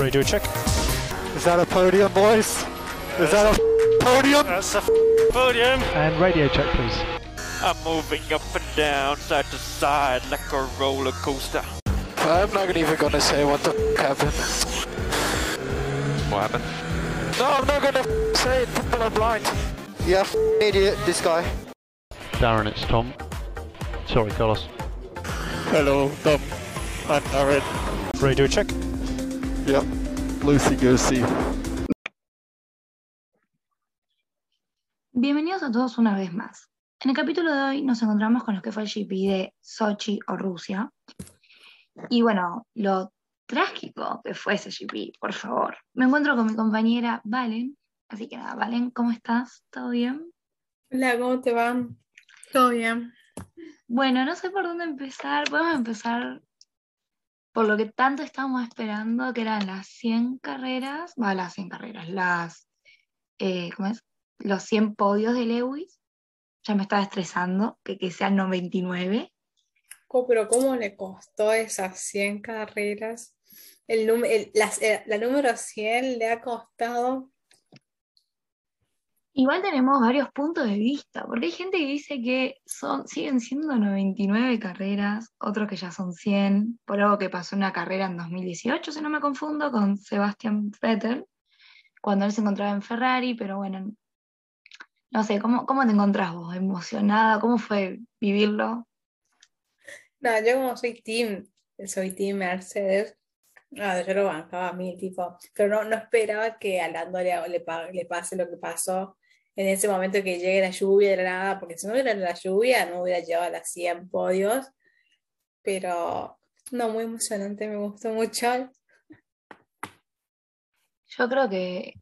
Radio check. Is that a podium, boys? Is that a podium? That's a podium. And radio check, please. I'm moving up and down, side to side, like a roller coaster. I'm not even gonna say what the f- happened. What happened? No, I'm not gonna f- say it. People are blind. Yeah, f- idiot, this guy. Darren, it's Tom. Sorry, Carlos. Hello, Tom. I'm Aaron. Radio check. Yep. Lucy Goosey. Bienvenidos a todos una vez más. En el capítulo de hoy nos encontramos con lo que fue el GP de Sochi o Rusia. Y bueno, lo trágico que fue ese GP, por favor. Me encuentro con mi compañera Valen. Así que nada, Valen, ¿cómo estás? ¿Todo bien? Hola, ¿cómo te va? ¿Todo bien? Bueno, no sé por dónde empezar. Podemos empezar por lo que tanto estábamos esperando, que eran las 100 carreras, va, las 100 carreras, las, eh. Los 100 podios de Lewis. Ya me estaba estresando que, que sean 99. Co- Pero ¿cómo le costó esas 100 carreras? El, el- las- eh, la número 100 le ha costado... Igual tenemos varios puntos de vista, porque hay gente que dice que son, siguen siendo 99 carreras, otros que ya son 100, por algo que pasó una carrera en 2018, si no me confundo, con Sebastian Vettel, cuando él se encontraba en Ferrari, pero bueno, no sé, ¿cómo, cómo te encontrás vos? ¿Emocionada? ¿Cómo fue vivirlo? No, yo como soy team, soy team Mercedes, no, yo lo bancaba a mí, tipo, pero no, no esperaba que a Lando le, le pase lo que pasó en ese momento que llegue la lluvia de la nada, porque si no hubiera la lluvia no hubiera llevado las 100 podios, pero no, muy emocionante, me gustó mucho. Yo creo que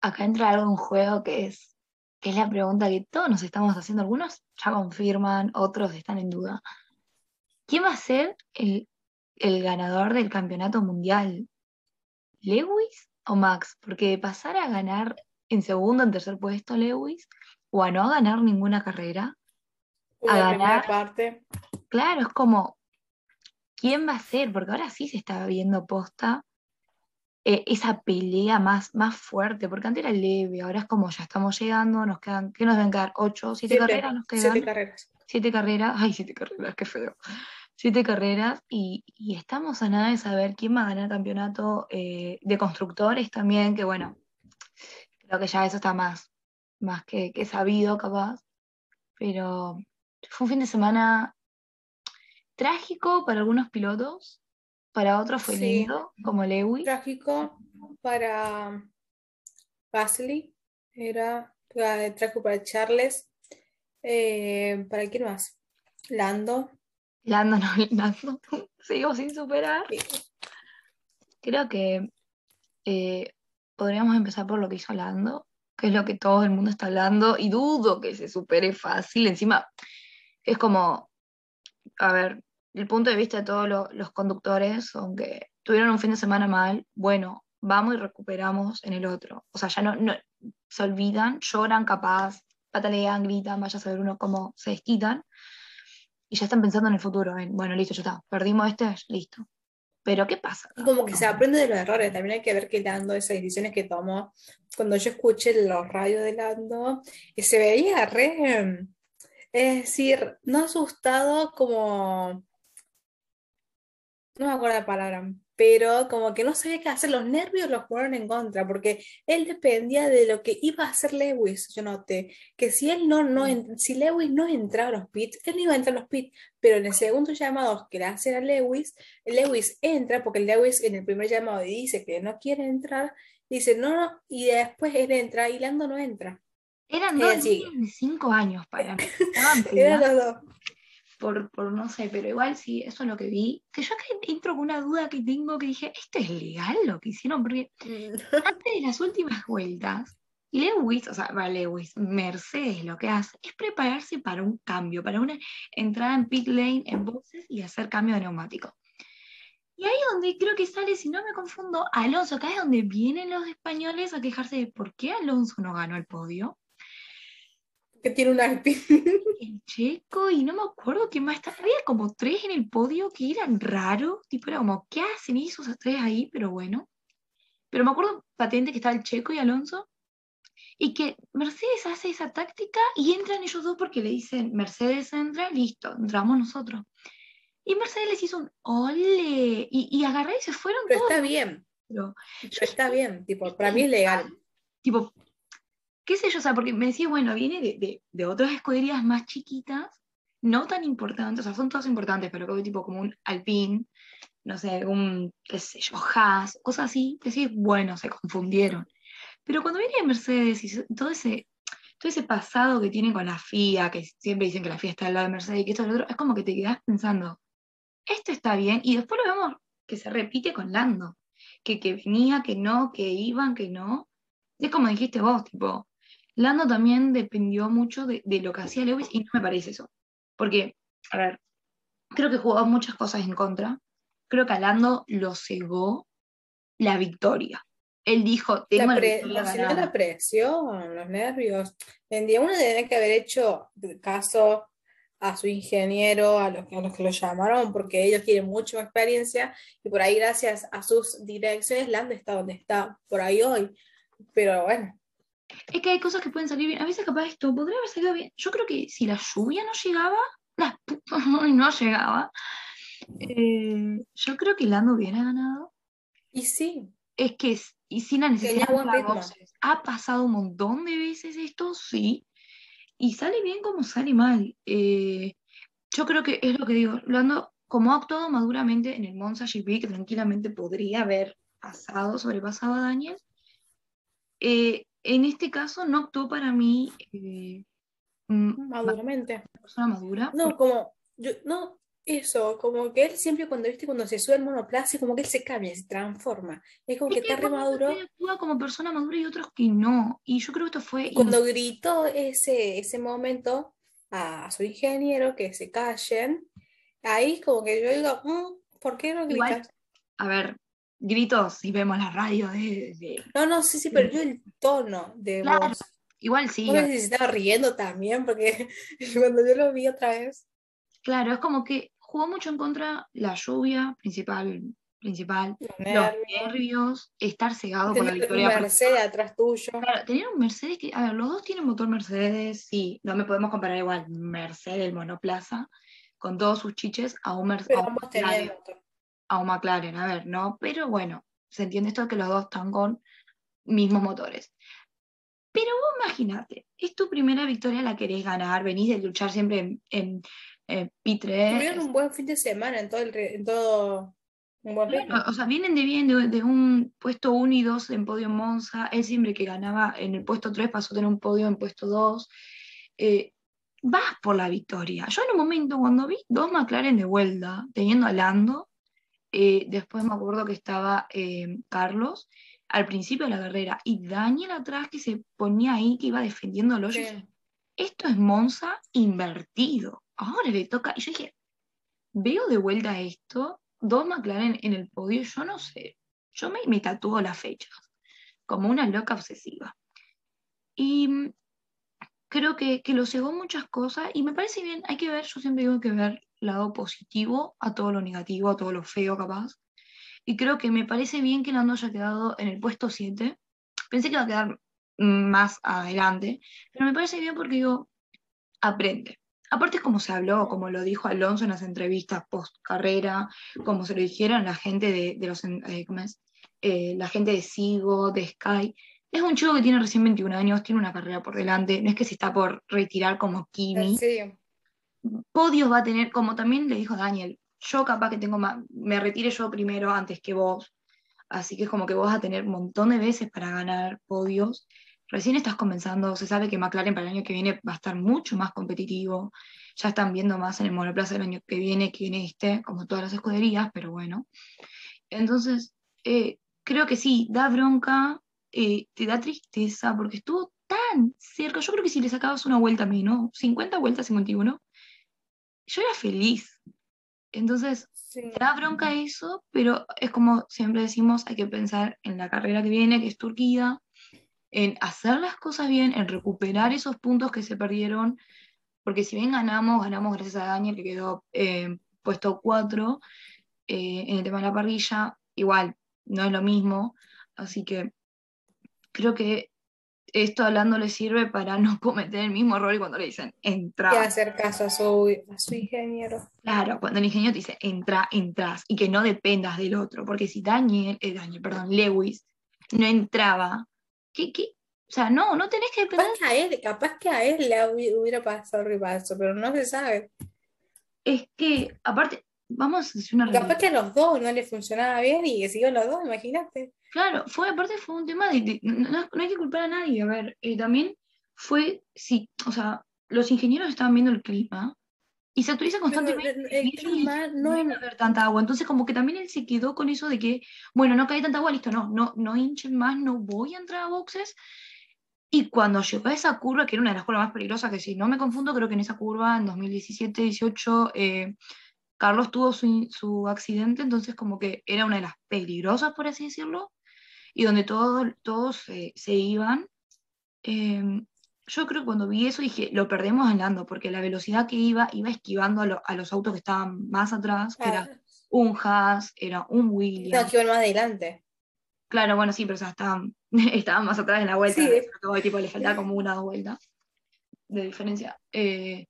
acá entra algo en juego que es, que es la pregunta que todos nos estamos haciendo. Algunos ya confirman, otros están en duda. ¿Quién va a ser el, el ganador del campeonato mundial? ¿Lewis o Max? Porque pasar a ganar en segundo, en tercer puesto Lewis, o a no ganar ninguna carrera, A ganar. parte. claro, es como, ¿quién va a ser? Porque ahora sí se está viendo posta eh, esa pelea más, más fuerte, porque antes era leve, ahora es como ya estamos llegando, nos quedan, ¿qué nos deben quedar? ¿Ocho? ¿Siete, Siete, carreras nos siete quedan? carreras. Siete carreras, ay, siete carreras, qué feo. Siete carreras y, y estamos a nada de saber quién va a ganar el campeonato eh, de constructores también, que bueno, creo que ya eso está más, más que, que sabido capaz, pero fue un fin de semana trágico para algunos pilotos, para otros fue Sí. lindo, como Lewis. Trágico para Gasly, era trágico para Charles, eh, ¿para quién más? Lando. Lando, no, Lando, sigo sin superar. Sí. Creo que eh, podríamos empezar por lo que hizo Lando, que es lo que todo el mundo está hablando, y dudo que se supere fácil. Encima, es como, a ver, el punto de vista de todos lo- los conductores, aunque tuvieron un fin de semana mal, bueno, vamos y recuperamos en el otro. O sea, ya no, se olvidan, lloran capaz, patalean, gritan, vaya a saber uno cómo se desquitan, y ya están pensando en el futuro, en, bueno, listo, ya está, perdimos este, listo. Pero ¿qué pasa? Y como que se aprende de los errores, también hay que ver que Lando, esas decisiones que tomó, cuando yo escuché los radios de Lando, y se veía re, es decir, no asustado como, no me acuerdo la palabra, pero como que no sabía qué hacer, los nervios los jugaron en contra, porque él dependía de lo que iba a hacer Lewis, yo noté, que si él no, no, si Lewis no entraba a los pits, él no iba a entrar a los pits, pero en el segundo llamado que le hacen a Lewis, Lewis entra, porque Lewis en el primer llamado dice que no quiere entrar, dice no, no, y después él entra y Lando no entra. Eran Eh, dos cinco años para mí. Eran los dos. Por, por no sé, pero igual sí, eso es lo que vi. Que yo acá entro con una duda que tengo que dije, ¿esto es legal lo que hicieron? Porque antes de las últimas vueltas, Lewis, o sea, va Lewis, Mercedes lo que hace es prepararse para un cambio, para una entrada en pit lane, en boxes y hacer cambio de neumático. Y ahí es donde creo que sale, si no me confundo, Alonso, acá es donde vienen los españoles a quejarse de por qué Alonso no ganó el podio. Que tiene un Alpine. el Checo y no me acuerdo quién más está. Había como tres en el podio que eran raros, tipo era como, ¿qué hacen esos tres ahí? Pero bueno. pero me acuerdo patente que estaba el Checo y Alonso, y que Mercedes hace esa táctica y entran ellos dos porque le dicen, Mercedes entra, listo, entramos nosotros. Y Mercedes les hizo un ole, y, y agarré y se fueron Pero todos. está bien, Pero, pero está bien, tipo, para mí es legal. tipo, qué sé yo, o sea, porque me decía, bueno, viene de, de, de otras escuderías más chiquitas, no tan importantes, o sea, son todas importantes, pero como tipo como un Alpine, no sé, un, qué sé yo, Haas, cosas así, decís, bueno, se confundieron. Pero cuando viene Mercedes y todo ese, todo ese pasado que tiene con la FIA, que siempre dicen que la FIA está al lado de Mercedes y que esto y lo otro, es como que te quedás pensando, esto está bien, y después lo vemos que se repite con Lando, que, que venía, que no, que iban, que no. Es como dijiste vos, tipo, Lando también dependió mucho de, de lo que hacía Lewis y no me parece eso. Porque, a ver, creo que jugó muchas cosas en contra. Creo que a Lando lo cegó la victoria. Él dijo, tengo La, pre- victoria la, ganada. la presión, los nervios. En día uno tendría que haber hecho caso a su ingeniero, a los, que- a los que lo llamaron, porque ellos tienen mucha experiencia y por ahí gracias a sus direcciones Lando está donde está por ahí hoy. Pero bueno, Es que hay cosas que pueden salir bien. A veces capaz esto podría haber salido bien. Yo creo que si la lluvia no llegaba, la no llegaba. eh, yo creo que Lando hubiera ganado. y sí, Es que, y sin la necesidad de boxes. Ha pasado un montón de veces esto, sí. Y sale bien como sale mal. Eh, yo creo que es lo que digo. Lando, como ha actuado maduramente en el Monza GP, que tranquilamente podría haber pasado, sobrepasado a Daniel, eh, en este caso no actuó para mí eh, mm, maduramente. persona madura. No, como, yo, no, eso, como que él siempre cuando, viste, cuando se sube al monoplaza, como que él se cambia, se transforma. Es como Es que está re maduro. actúa como persona madura y otros que no. Y yo creo que esto fue cuando gritó ese, ese momento a su ingeniero que se callen, ahí como que yo digo, "Mm, ¿por qué no Igual- gritas? a ver, gritos y vemos la radio de, de- No, no, sí, sí, pero yo el tono de Claro, voz. Igual sí, No sé si se estaba riendo también, porque cuando yo lo vi otra vez, claro, es como que jugó mucho en contra la lluvia principal, principal, los los nervios, estar cegado por la un victoria. porque, Mercedes atrás tuyo. claro, tener un Mercedes que, a ver, los dos tienen motor Mercedes, sí, no me podemos comparar igual Mercedes, el monoplaza, con todos sus chiches a un, Mer- Pero a un ambos tenían motor. A un McLaren, a ver, ¿no? Pero bueno, se entiende esto de que los dos están con mismos motores. Pero vos imagínate, es tu primera victoria, la querés ganar, venís de luchar siempre en, en, en P3. Tuvieron un buen fin de semana en todo, el, en todo un buen. Claro, o sea, vienen de bien, de, de un puesto 1 y 2 en podio en Monza. Él siempre que ganaba en el puesto 3 pasó a tener un podio en puesto 2. Eh, vas por la victoria. Yo en un momento, cuando vi dos McLaren de vuelta, teniendo a Lando, eh, después me acuerdo que estaba eh, Carlos al principio de la carrera y Daniel atrás que se ponía ahí, que iba defendiéndolo. Yo Sí. dije, esto es Monza invertido. Ahora le toca. Y yo dije, veo de vuelta esto, dos McLaren en el podio, yo no sé. Yo me, me tatúo las fechas, como una loca obsesiva. Y mm, creo que, que lo cegó muchas cosas y me parece bien, hay que ver, yo siempre digo que ver lado positivo a todo lo negativo, a todo lo feo capaz. Y creo que me parece bien que Lando haya quedado en el puesto 7. Pensé que iba a quedar más adelante, pero me parece bien porque digo, aprende. Aparte como se habló, como lo dijo Alonso en las entrevistas post carrera, como se lo dijeron la gente de, los eh. Eh, la gente de Sigo, de Sky. Es un chico que tiene recién 21 años, tiene una carrera por delante, no es que se está por retirar como Kimi. Sí. Podios va a tener, como también le dijo Daniel, yo capaz que tengo más, me retire yo primero antes que vos. Así que es como que vos vas a tener un montón de veces para ganar podios. Recién estás comenzando, se sabe que McLaren para el año que viene va a estar mucho más competitivo. Ya están viendo más en el monoplaza del año que viene que en este, como todas las escuderías, pero bueno. Entonces, eh, creo que sí, da bronca, eh, te da tristeza, porque estuvo tan cerca. Yo creo que si le sacabas una vuelta ¿no? 50 vueltas, 51, yo era feliz. Entonces, sí. da bronca eso, pero es como siempre decimos, hay que pensar en la carrera que viene, que es Turquía, en hacer las cosas bien, en recuperar esos puntos que se perdieron, porque si bien ganamos, ganamos gracias a Daniel, que quedó eh, puesto 4 en el tema de la parrilla, igual, no es lo mismo. Así que creo que esto hablando le sirve para no cometer el mismo error y cuando le dicen entra. Y hacer caso a su, a su ingeniero. Claro, cuando el ingeniero te dice entra, entras y que no dependas del otro, porque si Daniel, eh, Daniel, perdón, Lewis no entraba, ¿qué, qué? O sea, no, no tenés que depender. Capaz que a él, capaz que a él le hubi- hubiera pasado el repaso, pero no se sabe. Es que, aparte, vamos a decir una. Capaz que a los dos no le funcionaba bien y que siguieron los dos, imagínate. Claro, fue, aparte fue un tema de, de- no, no- hay que culpar a nadie, a ver, eh, también fue, sí, o sea, los ingenieros estaban viendo el clima y se actualiza constantemente. el- clima no- a haber tanta agua, entonces como que también él se quedó con eso de que, bueno, no cae tanta agua, listo, no, no, no hinchen más, no voy a entrar a boxes. Y cuando llegó a esa curva, que era una de las curvas más peligrosas, que si no me confundo, creo que en esa curva, en 2017-18, eh, Carlos tuvo su, su accidente, entonces como que era una de las peligrosas, por así decirlo, y donde todos, todos eh, se iban. Eh, yo creo que cuando vi eso dije, lo perdemos andando, porque la velocidad que iba, iba esquivando a, lo- a los autos que estaban más atrás, que era un Haas, era un Williams. no, que iban más adelante. Claro, bueno, sí, pero o sea, estaban, estaban más atrás en la vuelta. Sí. de, tipo, le faltaba como una o dos vueltas de diferencia. Eh,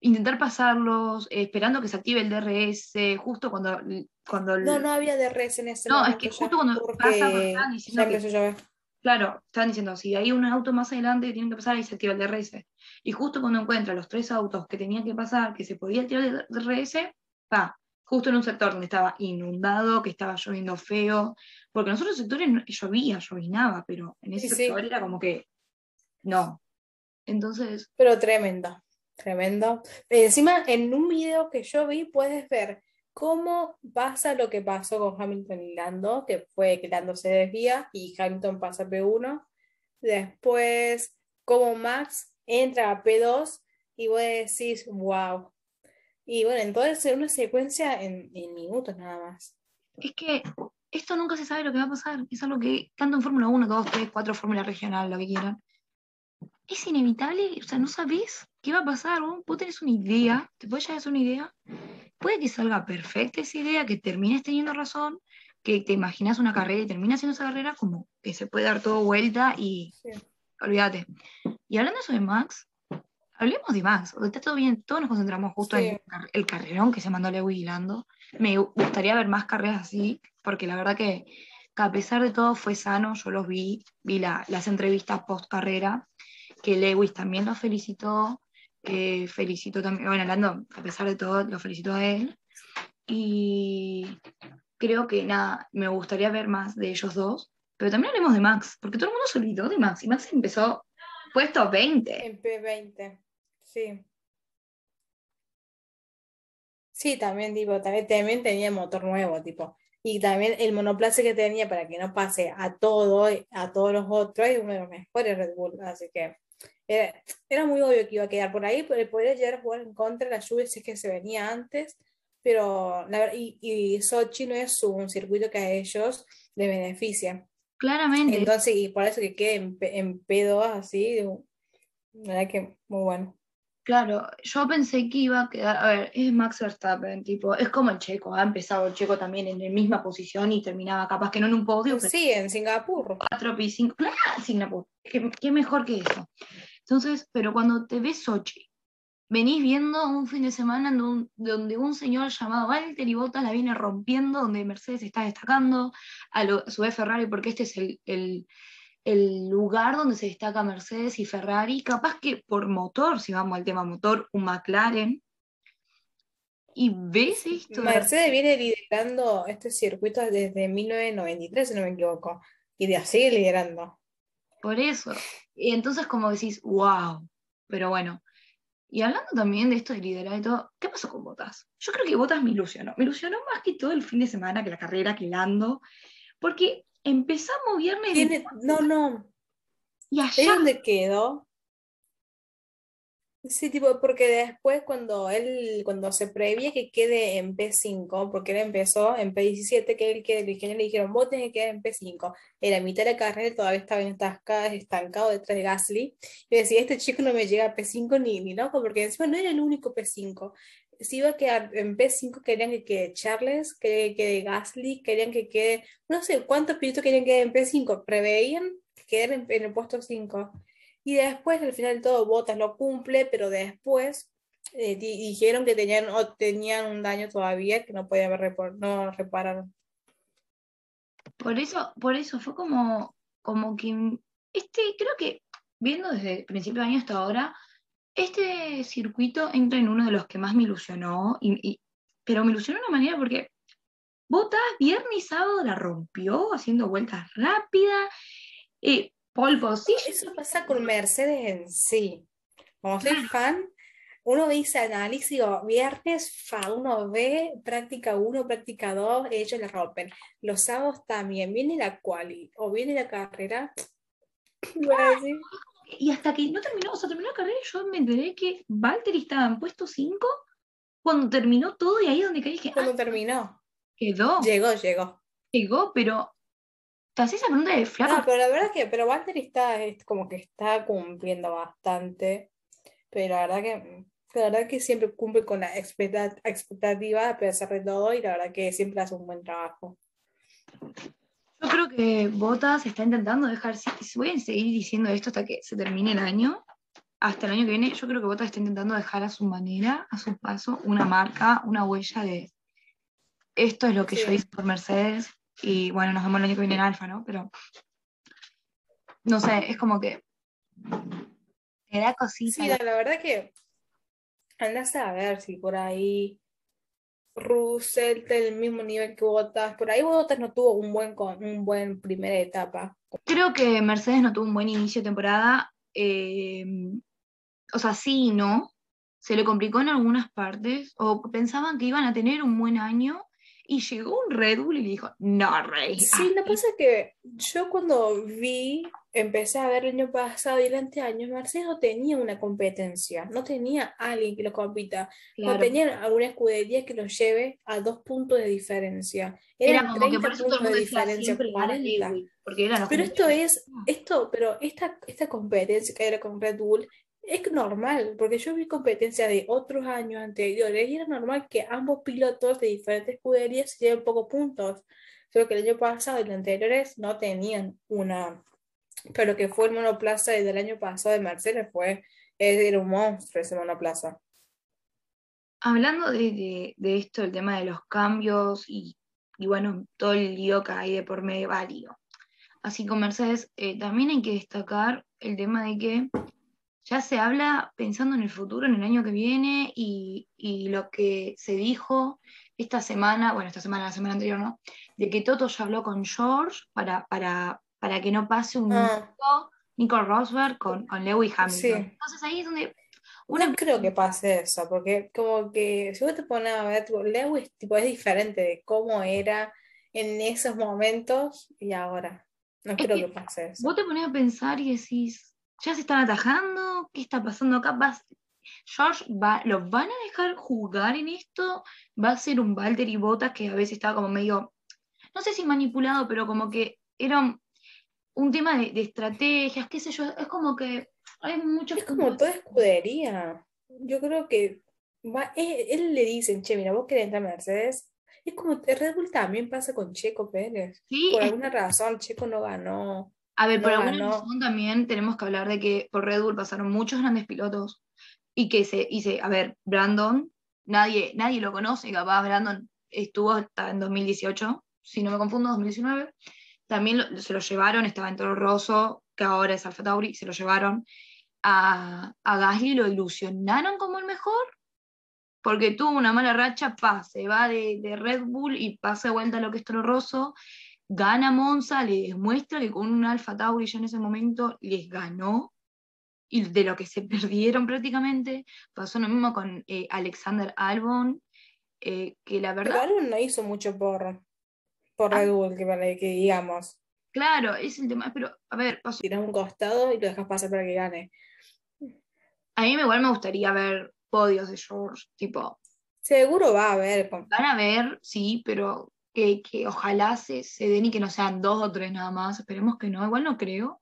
intentar pasarlos, eh, esperando que se active el DRS, justo cuando, cuando el- No, no había DRS en ese No, es que justo cuando pasa, estaban diciendo que-. Claro, estaban diciendo, si hay un auto más adelante que tienen que pasar, ahí se activa el DRS. Y justo cuando encuentra los tres autos que tenían que pasar, que se podía activar el DRS, va, justo en un sector donde estaba inundado, que estaba lloviendo feo, porque en los otros sectores llovía, llovinaba, pero en ese Sí, sí. sector era como que no. Entonces, Pero tremendo, tremendo. Eh, Encima, en un video que yo vi, puedes ver cómo pasa lo que pasó con Hamilton y Lando, que fue que Lando se desvía y Hamilton pasa a P1. Después, cómo Max entra a P2 y vos decís, wow. Y bueno, entonces es una secuencia en, en minutos nada más. es que esto nunca se sabe lo que va a pasar. Es algo que, tanto en Fórmula 1, 2, 3, 4, Fórmula Regional, lo que quieran, es inevitable. O sea, no sabés qué va a pasar. Vos, vos tenés una idea, te puedes llegar a hacer una idea. Puede que salga perfecta esa idea, que termines teniendo razón, que te imaginas una carrera y terminas haciendo esa carrera, como que se puede dar todo vuelta y Sí. olvídate. Y hablando de eso de Max, hablemos de Max. Está todo bien, todos nos concentramos justo en el car- el carrerón que se mandó Lewis y Lando. Me gu- gustaría ver más carreras así, porque la verdad que, que a pesar de todo fue sano, yo los vi, vi la- las entrevistas post carrera, que Lewis también lo felicitó, felicitó también, bueno, Lando, a pesar de todo, lo felicitó a él. Y creo que nada, me gustaría ver más de ellos dos, pero también hablemos de Max, porque todo el mundo se olvidó de Max, y Max empezó puesto 20. En P20, sí. Sí, también, tipo, también, tenía motor nuevo, tipo. Y también el monoplaza que tenía para que no pase a todo, a todos los otros, es uno de los mejores Red Bull. Así que era, era muy obvio que iba a quedar por ahí, pero podría llegar a jugar en contra de la lluvia si es que se venía antes. Pero la y, y Sochi no es un circuito que a ellos les beneficia. Claramente. Entonces, y por eso que quede en, en P2 así, la verdad que muy bueno. Claro, yo pensé que iba a quedar, a ver, es Max Verstappen, tipo, es como el Checo, ha empezado el Checo también en la misma posición y terminaba capaz que no en un podio, pero Sí, en Singapur. 4 P5, claro, Singapur, qué, qué mejor que eso. Entonces, pero cuando te ves Sochi, venís viendo un fin de semana en un- donde un señor llamado Valtteri Bottas la viene rompiendo, donde Mercedes está destacando, a, lo- a su vez Ferrari, porque este es el, el- el lugar donde se destaca Mercedes y Ferrari, capaz que por motor, si vamos al tema motor, un McLaren, y ves esto. de- Mercedes viene liderando este circuito desde 1993, si no me equivoco, y de sigue liderando. Por eso. Y entonces como decís, wow. Pero bueno. Y hablando también de esto de liderar y todo, ¿qué pasó con Botas? Yo creo que Botas me ilusionó. Me ilusionó más que todo el fin de semana, que la carrera, que Lando. Porque empezamos viernes de- no, no, y ¿es allá. donde quedó? Sí, tipo, porque después cuando él, cuando se prevía que quede en P5, porque él empezó en P17, que él que el ingeniero le dijeron, vos tenés que quedar en P5. En la mitad de la carrera todavía estaba entascado, estancado detrás de Gasly. Y decía, este chico no me llega a P5 ni, ni loco, porque encima no era el único P5. se iba a quedar en P5, querían que quede Charles, querían que quede Gasly, querían que quede, no sé cuántos pilotos querían que quede en P5, preveían que queden en, en el puesto 5. Y después, al final de todo, Botas lo cumple, pero después eh, di- dijeron que tenían, tenían un daño todavía que no podían repor- no. Por eso, por eso fue como, como que este, creo que viendo desde principio de año hasta ahora, este circuito entra en uno de los que más me ilusionó, y- pero me ilusionó de una manera porque Botas viernes y sábado la rompió haciendo vueltas rápidas, eh, pole position, Eso pasa con Mercedes en sí. Como soy fan, uno dice análisis, digo, viernes fa, uno ve práctica 1, práctica 2, ellos la rompen. Los sábados también, viene la quali o viene la carrera. decir, y hasta que no terminó, o sea, terminó la carrera, yo me enteré que Valtteri estaba en puesto 5 cuando terminó todo, y ahí es donde caí dije, cuando ah, terminó, quedó, llegó, llegó. llegó, pero te haces esa pregunta de flaco, No, pero la verdad que, pero Valtteri está, es como que está cumpliendo bastante, pero la verdad que, la verdad que siempre cumple con la expecta- expectativa a pesar de todo y la verdad que siempre hace un buen trabajo. Yo creo que Botas está intentando dejar, voy a seguir diciendo esto hasta que se termine el año, hasta el año que viene, yo creo que Botas está intentando dejar a su manera, a su paso, una marca, una huella de esto es lo que yo hice por Mercedes y bueno, nos vemos el año que viene en Alfa, ¿no? Pero no sé, es como que me da cosita. Sí, la, la verdad que andás a ver si por ahí Russell está el mismo nivel que Bottas. Por ahí Bottas no tuvo un buen, un buen primera etapa. Creo que Mercedes no tuvo un buen inicio de temporada. eh, o sea, sí y no. Se le complicó en algunas partes. O pensaban que iban a tener un buen año. Y llegó un Red Bull y le dijo, no, Rey. Sí, lo que pasa es que yo cuando vi, empecé a ver el año pasado y el anteaño, Mercedes no tenía una competencia, no tenía alguien que lo compita, no claro. tenía alguna escudería que lo lleve a dos puntos de diferencia. Era Eran como que 30 por eso todo el puntos mundo de diferencia, siempre gana 40. Lewis, porque Pero que- esto es, esto, pero esta, esta competencia que era con Red Bull es normal, porque yo vi competencia de otros años anteriores y era normal que ambos pilotos de diferentes escuderías lleven pocos puntos. Solo que el año pasado y los anteriores no tenían una. Pero que fue el monoplaza del año pasado de Mercedes fue, era un monstruo ese monoplaza. Hablando de, de- esto, el tema de los cambios y, y bueno, todo el lío que hay de por medio válido. Así con Mercedes, eh, también hay que destacar el tema de que ya se habla pensando en el futuro, en el año que viene, y, y lo que se dijo esta semana, bueno, esta semana, la semana anterior, ¿no? De que Toto ya habló con George para, para, para que no pase un Ah. Nico, Nico Rosberg con, con Lewis Hamilton. Sí. Entonces ahí es donde uno No creo que pase eso, porque como que si vos te pones a ver, tipo, Lewis tipo, es diferente de cómo era en esos momentos y ahora. No Es creo que que pase eso. Vos te pones a pensar y decís, ¿ya se están atajando? ¿Qué está pasando acá? Vas- George, va, ¿los van a dejar jugar en esto? ¿Va a ser un Walter y Bottas que a veces estaba como medio, no sé si manipulado, pero como que era un, un tema de, de estrategias, qué sé yo, es como que hay muchos Es como toda escudería. Yo creo que va, él, él le dicen, che, mira, vos querés entrar a Mercedes. Es como Red Bull también pasa con Checo Pérez. Sí, Por alguna razón, Checo no ganó. A ver, por No alguna ganó. razón también tenemos que hablar de que por Red Bull pasaron muchos grandes pilotos y que se, y se- a ver, Brandon, nadie, nadie lo conoce, capaz Brandon estuvo hasta en 2018, si no me confundo, 2019. También lo- se lo llevaron, estaba en Toro Rosso, que ahora es Alfa Tauri, se lo llevaron a, a Gasly, lo ilusionaron como el mejor, porque tuvo una mala racha, pa, se va de, de Red Bull y pasa de vuelta a lo que es Toro Rosso, gana Monza, le demuestra que con un Alfa Tauri ya en ese momento les ganó, y de lo que se perdieron prácticamente, pasó lo mismo con eh, Alexander Albon, eh, que la Pero verdad, Albon no hizo mucho por, por Ah. Red Bull, que, digamos. claro, es el tema, pero a ver, pasó- Tirás un costado y lo dejas pasar para que gane. a mí igual me gustaría ver podios de George, tipo, Seguro va a haber. van a ver, sí, pero que, que ojalá se, se den y que no sean dos o tres nada más, esperemos que no, igual no creo,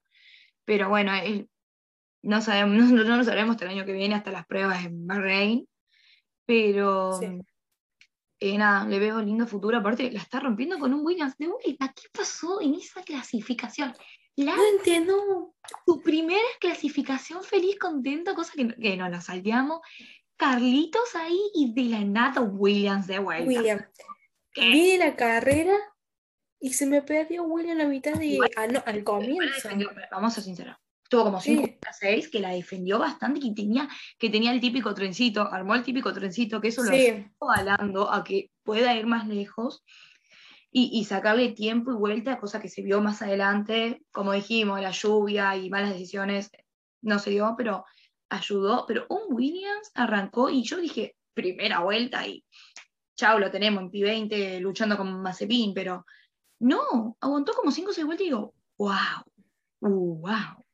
pero bueno, el- no, sabemos, no, no lo sabremos hasta el año que viene, hasta las pruebas en Bahrein, Pero Sí. eh, nada, le veo lindo futuro. Aparte, la está rompiendo con un Williams de vuelta. ¿Qué pasó en esa clasificación? La, No entiendo. su primera clasificación feliz, contenta, cosa que, que nos la salteamos. Carlitos ahí y de la nada Williams de vuelta. William. Vi la carrera y se me perdió William a mitad de. Ah, no, al La comienzo. vamos a ser sinceros. Tuvo como 5 Sí. a 6 que la defendió bastante y tenía, que tenía el típico trencito, armó el típico trencito, que eso lo Sí, avalando a que pueda ir más lejos y, y sacarle tiempo y vuelta, cosa que se vio más adelante, como dijimos, la lluvia y malas decisiones no se dio, pero ayudó. Pero un Williams arrancó y yo dije, primera vuelta y chao, lo tenemos en P20 luchando con Mazepin, pero no, aguantó como 5 o 6 vueltas y digo, wow, wow.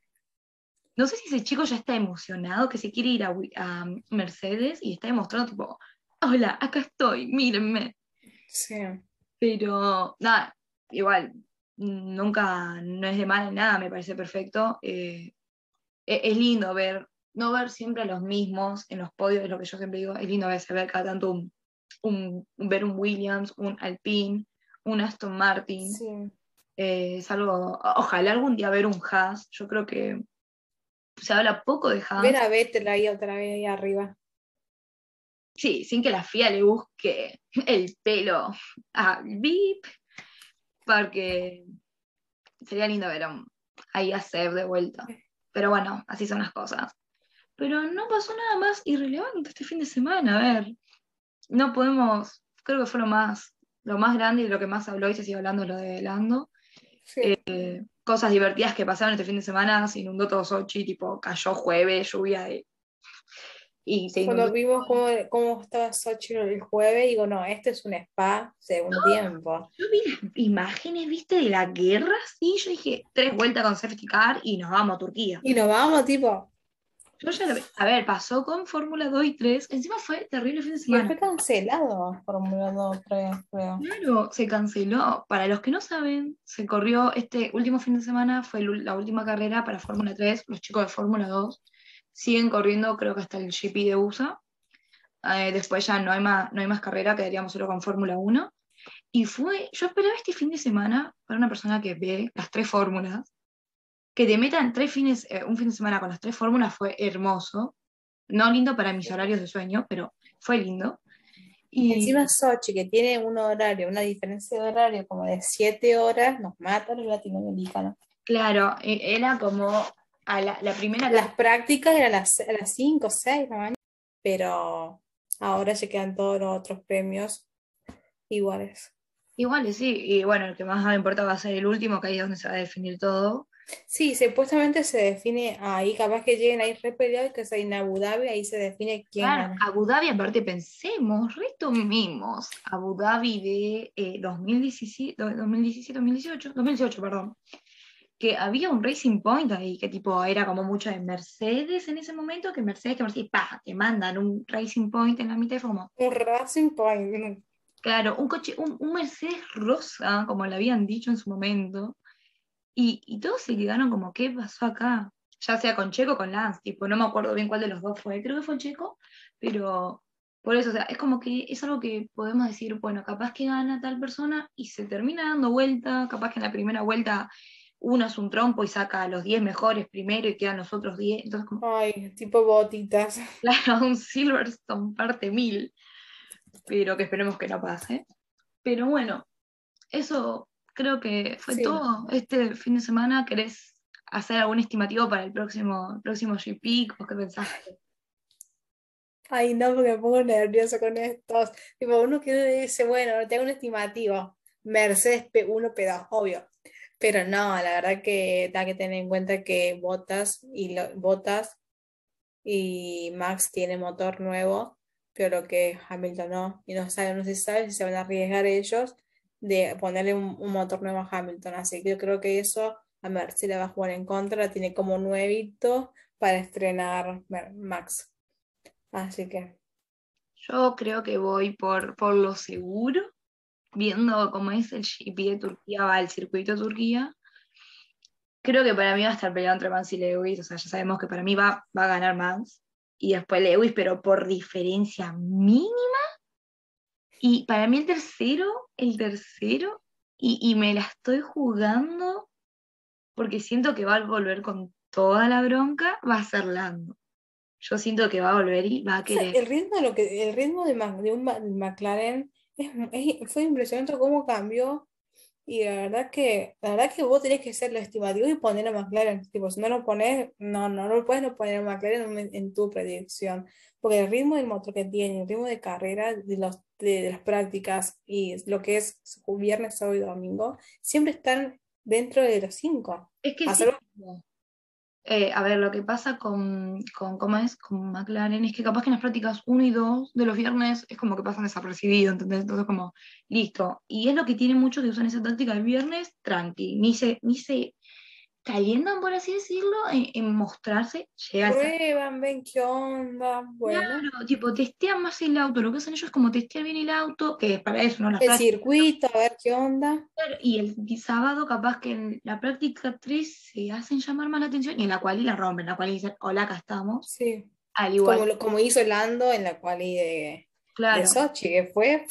No sé si ese chico ya está emocionado, que se quiere ir a, a Mercedes y está demostrando tipo, hola, acá estoy, mírenme. sí. Pero nada, igual, nunca, no es de mal en nada, me parece perfecto. Eh, e- es, lindo ver, no ver siempre a los mismos en los podios, es lo que yo siempre digo, es lindo ver, ver cada tanto un, un- ver un Williams, un Alpine, un Aston Martin. sí. Eh, es algo, ojalá algún día ver un Haas, yo creo que se habla poco de Haas. Ver a Vettel ahí otra vez ahí arriba. Sí, sin que la FIA le busque el pelo a Bip, porque sería lindo ver a- ahí a Seb de vuelta. Pero bueno, así son las cosas. Pero no pasó nada más irrelevante este fin de semana. A ver, no podemos, creo que fue lo más, lo más grande y lo que más habló y se sigue hablando lo de Lando. Sí. Eh, cosas divertidas que pasaron este fin de semana, se inundó todo Sochi, tipo cayó jueves, lluvia y, y se Cuando vimos cómo, cómo estaba Sochi el jueves, digo, no, este es un spa segundo tiempo. Yo vi las imágenes, viste, de la guerra, sí, yo dije, tres vueltas con safety car y nos vamos a Turquía. Y nos vamos, tipo, Yo ya lo. A ver, pasó con Fórmula 2 y 3, encima fue terrible fin de semana. fue cancelado Fórmula 2, creo. creo. Claro, se canceló. Para los que no saben, se corrió este último fin de semana, fue la última carrera para Fórmula 3, los chicos de Fórmula 2 siguen corriendo, creo que hasta el GP de USA. Eh, después ya no hay más, no hay más carrera, quedaríamos solo con Fórmula 1. Y fue, yo esperaba este fin de semana para una persona que ve las tres fórmulas, que te metan tres fines, eh, un fin de semana con las tres fórmulas fue hermoso. No lindo para mis horarios de sueño, pero fue lindo. Y encima Sochi, que tiene un horario, una diferencia de horario como de 7 horas, nos mata a los latinoamericanos. claro, e- era como a la, la primera Las prácticas eran a las, a las 5 o 6 de la mañana, pero ahora se quedan todos los otros premios iguales. iguales, sí. Y bueno, el que más me importa va a ser el último, que ahí es donde se va a definir todo. Sí, supuestamente se define ahí, capaz que lleguen ahí re peleados, que ahí en Abu Dhabi, ahí se define quién Claro, gana. Abu Dhabi, aparte pensemos, retomemos Abu Dhabi de eh, 2017, 2017, 2018, 2018, perdón, que había un Racing Point ahí, que tipo era como mucho de Mercedes en ese momento, que Mercedes, que Mercedes, pa, te mandan un Racing Point en la mitad, fue como, Un Racing Point. claro, un coche, un, un Mercedes rosa, como le habían dicho en su momento, y, y todos se quedaron como, ¿qué pasó acá? Ya sea con Checo o con Lance, tipo, no me acuerdo bien cuál de los dos fue, creo que fue Checo, pero por eso, o sea, es como que es algo que podemos decir, bueno, capaz que gana tal persona y se termina dando vuelta, capaz que en la primera vuelta uno es un trompo y saca a los 10 mejores primero y quedan los otros 10, entonces como, Ay, tipo botitas. claro, un Silverstone parte 1000, pero que esperemos que no pase. Pero bueno, eso creo que fue Sí. todo este fin de semana. ¿Querés hacer algún estimativo para el próximo, próximo GP? ¿O qué pensaste? Ay, no, porque me pongo nerviosa con estos. Tipo, uno que dice, bueno, tengo un estimativo. Mercedes P1, P2, obvio. Pero no, la verdad que da que tener en cuenta que Bottas y lo- Bottas y Max tiene motor nuevo, pero lo que Hamilton no. Y no sabe, no se sabe si se van a arriesgar ellos de ponerle un, un motor nuevo a Hamilton. Así que yo creo que eso a Mercedes le va a jugar en contra. Tiene como nuevito para estrenar Max. Así que. Yo creo que voy por, por lo seguro, viendo cómo es el GP de Turquía, va el circuito de Turquía. Creo que para mí va a estar peleado entre Max y Lewis, o sea, ya sabemos que para mí va, va a ganar Max. y después Lewis, pero por diferencia mínima. Y para mí el tercero, el tercero, y, y me la estoy jugando porque siento que va a volver con toda la bronca, va a ser Lando. Yo siento que va a volver y va a O sea, querer. el ritmo de lo que, el ritmo de, Ma- de un McLaren es, es- fue impresionante cómo cambió. Y la verdad que, la verdad que vos tenés que ser lo estimativo y poner a McLaren. Tipo, si no lo pones, no, no, no lo puedes no poner a McLaren en, en tu predicción. Porque el ritmo del motor que tiene, el ritmo de carrera, de los, de, de las prácticas y lo que es viernes, sábado y domingo, siempre están dentro de los cinco. Es que sí, Eh, a ver, lo que pasa con, con, ¿cómo es? con McLaren es que capaz que en las prácticas 1 y 2 de los viernes es como que pasan desapercibidos, ¿entendés? Entonces como, listo. Y es lo que tienen muchos que usan esa táctica el viernes, tranqui, ni se, ni se calientan, por así decirlo, en, en mostrarse, llega a ser- Prueban, ven qué onda, bueno. Claro, tipo, testean más el auto, lo que hacen ellos es como testear bien el auto, que es para eso, ¿no? Las El prácticas. circuito, a ver qué onda. Claro, Y el sábado capaz que en la práctica 3 se hacen llamar más la atención y en la cual la rompen, en la cual dicen, hola, acá estamos. Sí. Al igual, Como, como hizo Lando en la quali de, claro. de Sochi, que fue